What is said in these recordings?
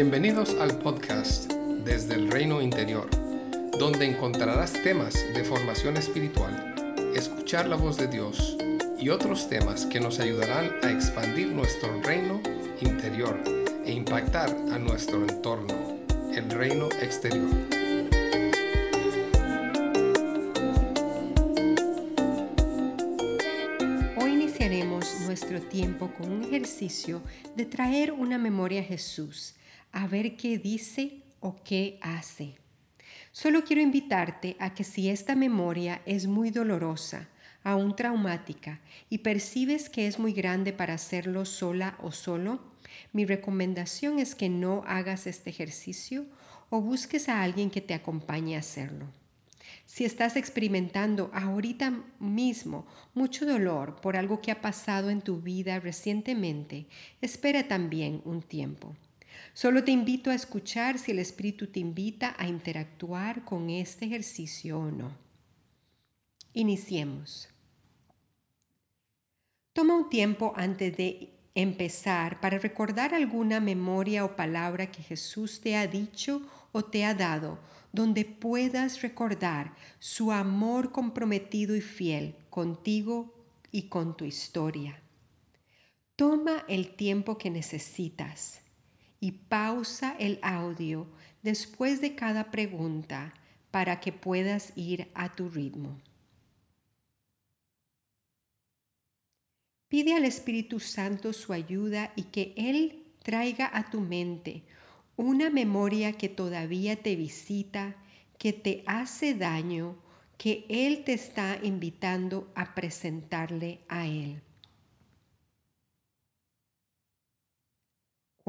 Bienvenidos al podcast Desde el Reino Interior, donde encontrarás temas de formación espiritual, escuchar la voz de Dios y otros temas que nos ayudarán a expandir nuestro reino interior e impactar a nuestro entorno, el reino exterior. Hoy iniciaremos nuestro tiempo con un ejercicio de traer una memoria a Jesús a ver qué dice o qué hace. Solo quiero invitarte a que si esta memoria es muy dolorosa, aún traumática, y percibes que es muy grande para hacerlo sola o solo, mi recomendación es que no hagas este ejercicio o busques a alguien que te acompañe a hacerlo. Si estás experimentando ahorita mismo mucho dolor por algo que ha pasado en tu vida recientemente, espera también un tiempo. Solo te invito a escuchar si el Espíritu te invita a interactuar con este ejercicio o no. Iniciemos. Toma un tiempo antes de empezar para recordar alguna memoria o palabra que Jesús te ha dicho o te ha dado, donde puedas recordar su amor comprometido y fiel contigo y con tu historia. Toma el tiempo que necesitas y pausa el audio después de cada pregunta para que puedas ir a tu ritmo. Pide al Espíritu Santo su ayuda y que Él traiga a tu mente una memoria que todavía te visita, que te hace daño, que Él te está invitando a presentarle a Él.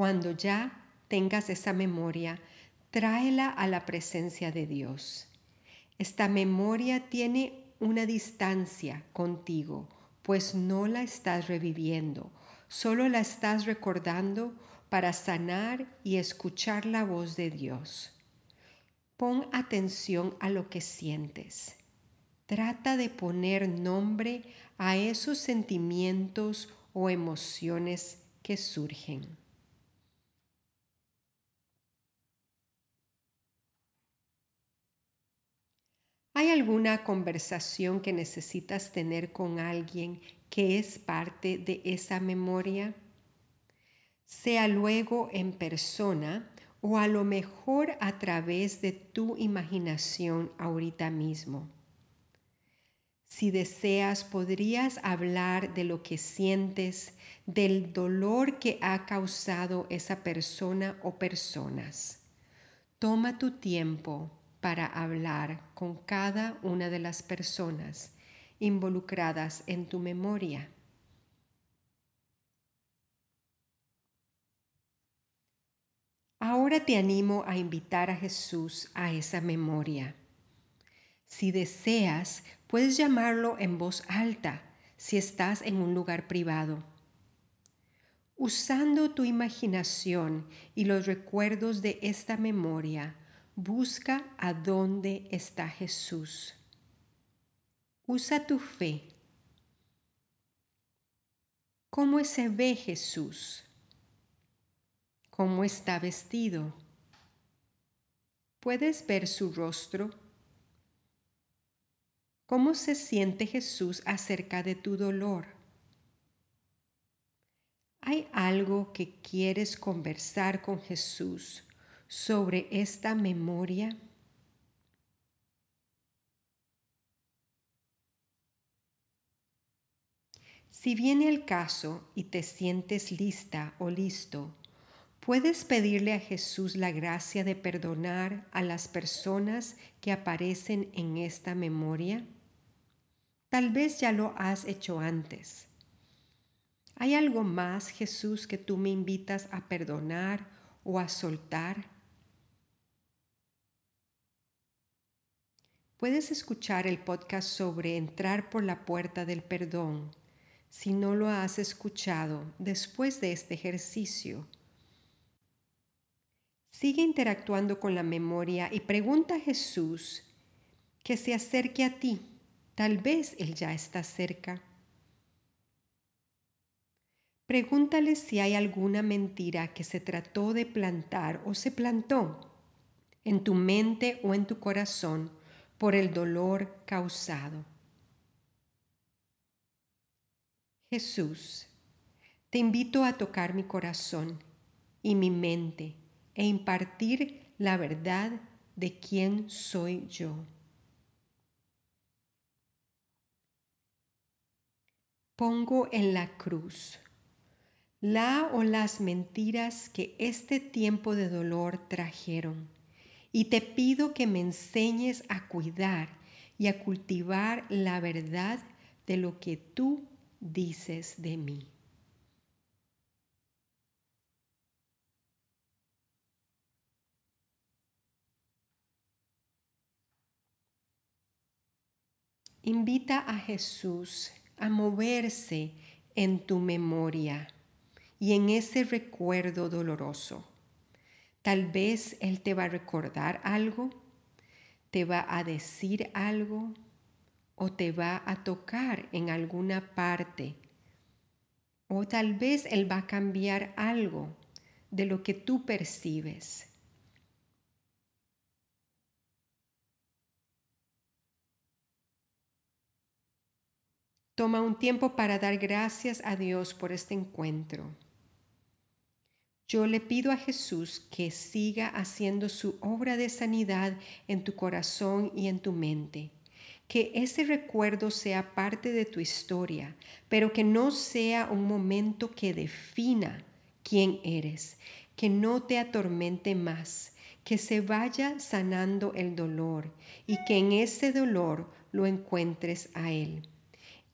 Cuando ya tengas esa memoria, tráela a la presencia de Dios. Esta memoria tiene una distancia contigo, pues no la estás reviviendo, solo la estás recordando para sanar y escuchar la voz de Dios. Pon atención a lo que sientes. Trata de poner nombre a esos sentimientos o emociones que surgen. ¿Hay alguna conversación que necesitas tener con alguien que es parte de esa memoria? Sea luego en persona o a lo mejor a través de tu imaginación ahorita mismo. Si deseas, podrías hablar de lo que sientes, del dolor que ha causado esa persona o personas. Toma tu tiempo para hablar con cada una de las personas involucradas en tu memoria. Ahora te animo a invitar a Jesús a esa memoria. Si deseas, puedes llamarlo en voz alta si estás en un lugar privado. Usando tu imaginación y los recuerdos de esta memoria, Busca a dónde está Jesús. Usa tu fe. ¿Cómo se ve Jesús? ¿Cómo está vestido? ¿Puedes ver su rostro? ¿Cómo se siente Jesús acerca de tu dolor? ¿Hay algo que quieres conversar con Jesús sobre esta memoria? Si viene el caso y te sientes lista o listo, puedes pedirle a Jesús la gracia de perdonar a las personas que aparecen en esta memoria. Tal vez ya lo has hecho antes. ¿Hay algo más, Jesús, que tú me invitas a perdonar o a soltar? Puedes escuchar el podcast sobre entrar por la puerta del perdón si no lo has escuchado después de este ejercicio. Sigue interactuando con la memoria y pregunta a Jesús que se acerque a ti. Tal vez Él ya está cerca. Pregúntale si hay alguna mentira que se trató de plantar o se plantó en tu mente o en tu corazón por el dolor causado. Jesús, te invito a tocar mi corazón y mi mente e impartir la verdad de quién soy yo. Pongo en la cruz la o las mentiras que este tiempo de dolor trajeron y te pido que me enseñes a cuidar y a cultivar la verdad de lo que tú dices de mí. Invita a Jesús a moverse en tu memoria y en ese recuerdo doloroso. Tal vez Él te va a recordar algo, te va a decir algo o te va a tocar en alguna parte. O tal vez Él va a cambiar algo de lo que tú percibes. Toma un tiempo para dar gracias a Dios por este encuentro. Yo le pido a Jesús que siga haciendo su obra de sanidad en tu corazón y en tu mente. Que ese recuerdo sea parte de tu historia, pero que no sea un momento que defina quién eres, que no te atormente más, que se vaya sanando el dolor y que en ese dolor lo encuentres a Él.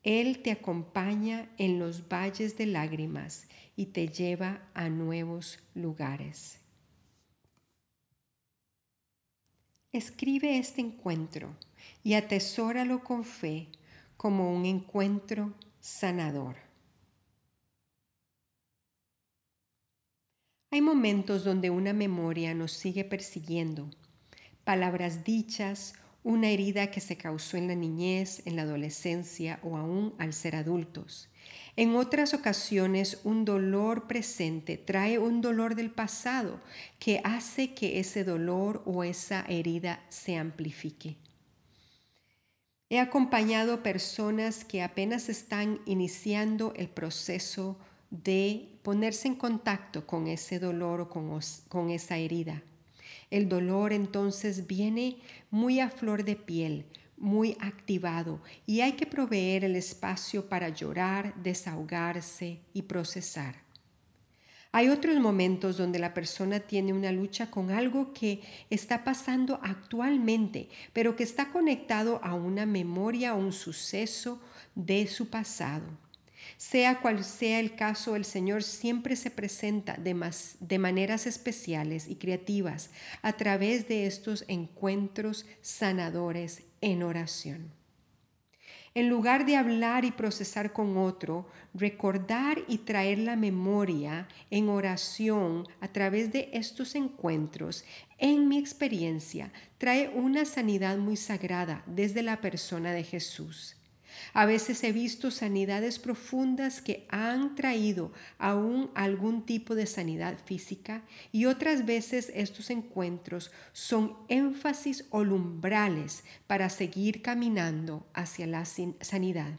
Él te acompaña en los valles de lágrimas y te lleva a nuevos lugares. Escribe este encuentro y atesóralo con fe como un encuentro sanador. Hay momentos donde una memoria nos sigue persiguiendo, palabras dichas una herida que se causó en la niñez, en la adolescencia o aún al ser adultos. En otras ocasiones, un dolor presente trae un dolor del pasado que hace que ese dolor o esa herida se amplifique. He acompañado personas que apenas están iniciando el proceso de ponerse en contacto con ese dolor o con, con esa herida. El dolor entonces viene muy a flor de piel, muy activado y hay que proveer el espacio para llorar, desahogarse y procesar. Hay otros momentos donde la persona tiene una lucha con algo que está pasando actualmente, pero que está conectado a una memoria o un suceso de su pasado. Sea cual sea el caso, el Señor siempre se presenta de, maneras especiales y creativas a través de estos encuentros sanadores en oración. En lugar de hablar y procesar con otro, recordar y traer la memoria en oración a través de estos encuentros, en mi experiencia, trae una sanidad muy sagrada desde la persona de Jesús. A veces he visto sanidades profundas que han traído aún algún tipo de sanidad física y otras veces estos encuentros son énfasis o para seguir caminando hacia la sanidad.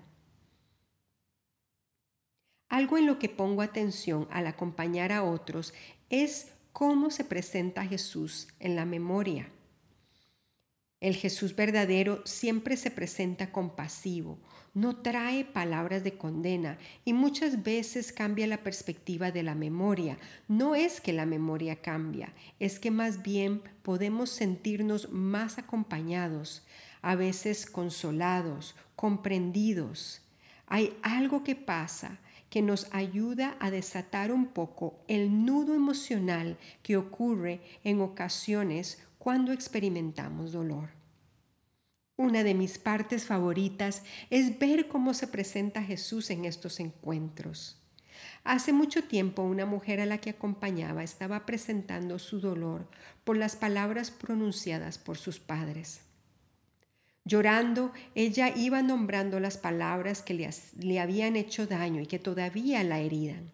Algo en lo que pongo atención al acompañar a otros es cómo se presenta Jesús en la memoria. El Jesús verdadero siempre se presenta compasivo, no trae palabras de condena y muchas veces cambia la perspectiva de la memoria. No es que la memoria cambia, es que más bien podemos sentirnos más acompañados, a veces consolados, comprendidos. Hay algo que pasa que nos ayuda a desatar un poco el nudo emocional que ocurre en ocasiones cuando experimentamos dolor. Una de mis partes favoritas es ver cómo se presenta Jesús en estos encuentros. Hace mucho tiempo una mujer a la que acompañaba estaba presentando su dolor por las palabras pronunciadas por sus padres. Llorando, ella iba nombrando las palabras que le, le habían hecho daño y que todavía la herían.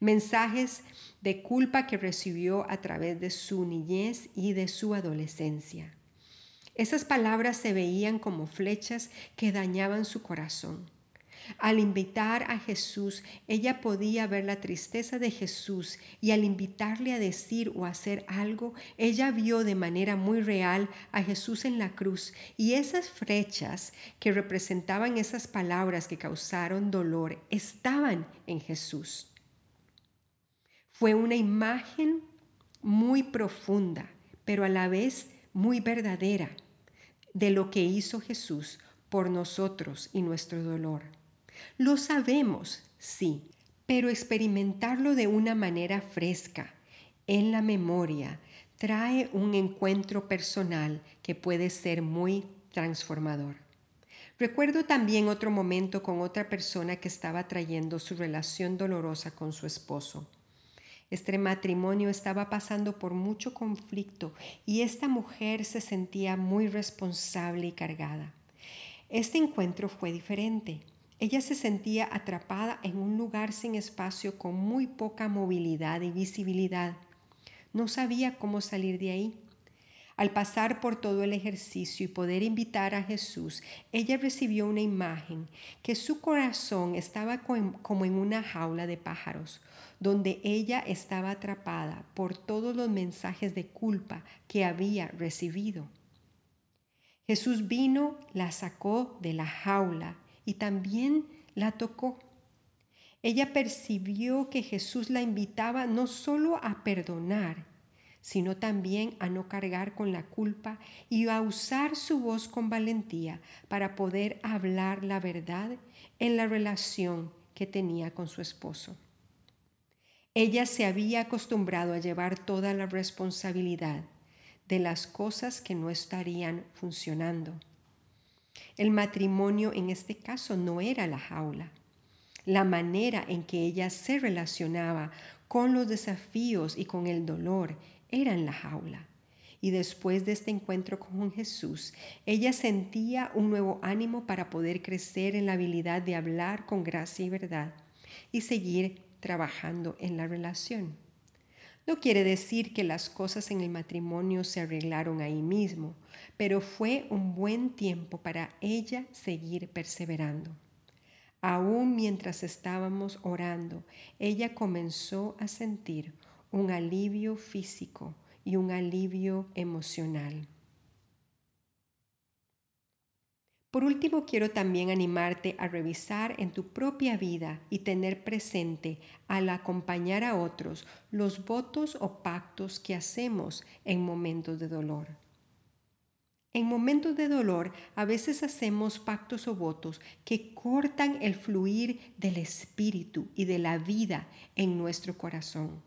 Mensajes de culpa que recibió a través de su niñez y de su adolescencia. Esas palabras se veían como flechas que dañaban su corazón. Al invitar a Jesús, ella podía ver la tristeza de Jesús y al invitarle a decir o hacer algo, ella vio de manera muy real a Jesús en la cruz y esas flechas que representaban esas palabras que causaron dolor estaban en Jesús. Fue una imagen muy profunda, pero a la vez muy verdadera de lo que hizo Jesús por nosotros y nuestro dolor. Lo sabemos, sí, pero experimentarlo de una manera fresca, en la memoria, trae un encuentro personal que puede ser muy transformador. Recuerdo también otro momento con otra persona que estaba trayendo su relación dolorosa con su esposo. Este matrimonio estaba pasando por mucho conflicto y esta mujer se sentía muy responsable y cargada. Este encuentro fue diferente. Ella se sentía atrapada en un lugar sin espacio con muy poca movilidad y visibilidad. No sabía cómo salir de ahí. Al pasar por todo el ejercicio y poder invitar a Jesús, ella recibió una imagen que su corazón estaba como en una jaula de pájaros, donde ella estaba atrapada por todos los mensajes de culpa que había recibido. Jesús vino, la sacó de la jaula y también la tocó. Ella percibió que Jesús la invitaba no solo a perdonar, sino también a no cargar con la culpa y a usar su voz con valentía para poder hablar la verdad en la relación que tenía con su esposo. Ella se había acostumbrado a llevar toda la responsabilidad de las cosas que no estarían funcionando. El matrimonio en este caso no era la jaula. La manera en que ella se relacionaba con los desafíos y con el dolor era en la jaula. Y después de este encuentro con Jesús, ella sentía un nuevo ánimo para poder crecer en la habilidad de hablar con gracia y verdad y seguir trabajando en la relación. No quiere decir que las cosas en el matrimonio se arreglaron ahí mismo, pero fue un buen tiempo para ella seguir perseverando. Aún mientras estábamos orando, ella comenzó a sentir un alivio físico y un alivio emocional. Por último, quiero también animarte a revisar en tu propia vida y tener presente al acompañar a otros los votos o pactos que hacemos en momentos de dolor. En momentos de dolor a veces hacemos pactos o votos que cortan el fluir del espíritu y de la vida en nuestro corazón.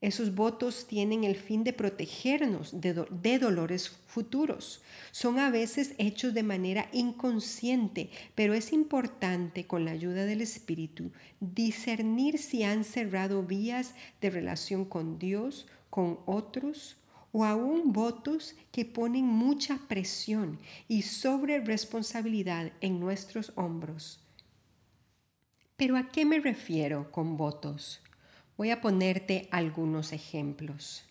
Esos votos tienen el fin de protegernos de, dolores futuros. Son a veces hechos de manera inconsciente, pero es importante con la ayuda del Espíritu discernir si han cerrado vías de relación con Dios, con otros o aún votos que ponen mucha presión y sobre responsabilidad en nuestros hombros. Pero ¿a qué me refiero con votos? Voy a ponerte algunos ejemplos.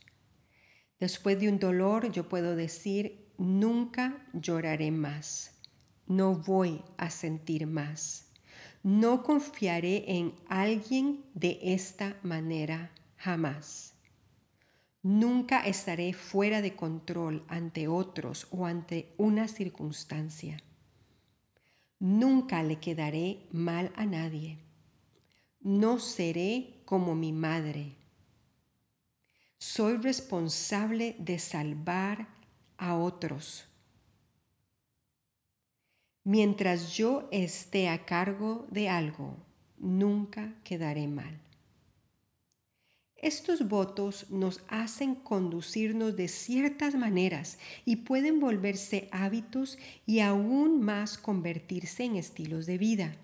Después de un dolor yo puedo decir, nunca lloraré más, no voy a sentir más, no confiaré en alguien de esta manera jamás. Nunca estaré fuera de control ante otros o ante una circunstancia. Nunca le quedaré mal a nadie. No seré como mi madre. Soy responsable de salvar a otros. Mientras yo esté a cargo de algo, nunca quedaré mal. Estos votos nos hacen conducirnos de ciertas maneras y pueden volverse hábitos y aún más convertirse en estilos de vida.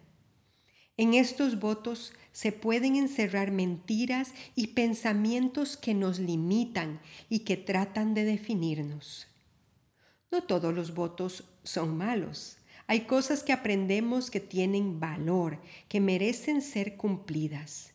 En estos votos se pueden encerrar mentiras y pensamientos que nos limitan y que tratan de definirnos. No todos los votos son malos. Hay cosas que aprendemos que tienen valor, que merecen ser cumplidas.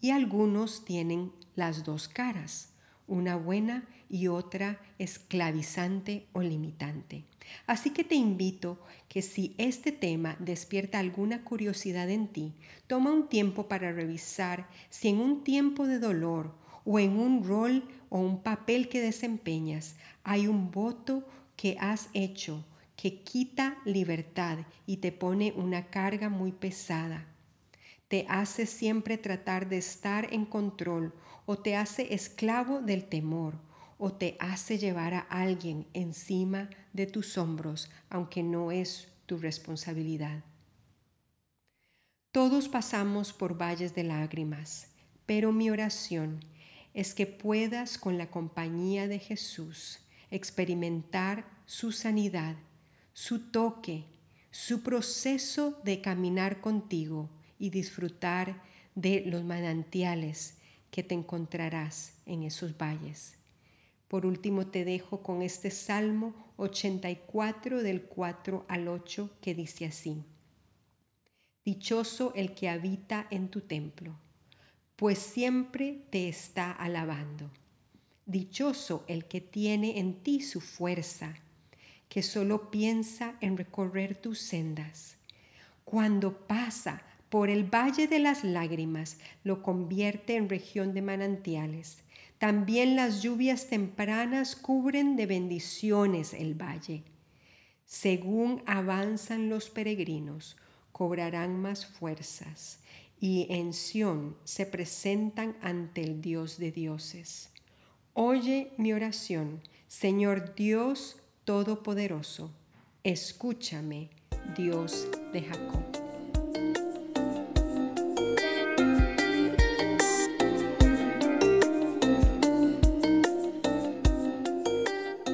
y algunos tienen las dos caras, una buena y otra esclavizante o limitante. Así que te invito que si este tema despierta alguna curiosidad en ti, toma un tiempo para revisar si en un tiempo de dolor o en un rol o un papel que desempeñas hay un voto que has hecho que quita libertad y te pone una carga muy pesada. Te hace siempre tratar de estar en control o te hace esclavo del temor o te hace llevar a alguien encima de tus hombros, aunque no es tu responsabilidad. Todos pasamos por valles de lágrimas, pero mi oración es que puedas con la compañía de Jesús experimentar su sanidad, su toque, su proceso de caminar contigo y disfrutar de los manantiales que te encontrarás en esos valles. Por último te dejo con este Salmo 84 del 4 al 8 que dice así. Dichoso el que habita en tu templo, pues siempre te está alabando. Dichoso el que tiene en ti su fuerza, que solo piensa en recorrer tus sendas. Cuando pasa por el valle de las lágrimas, lo convierte en región de manantiales también las lluvias tempranas cubren de bendiciones el valle. Según avanzan los peregrinos, cobrarán más fuerzas y en Sión se presentan ante el Dios de dioses. Oye mi oración, Señor Dios Todopoderoso, escúchame, Dios de Jacob.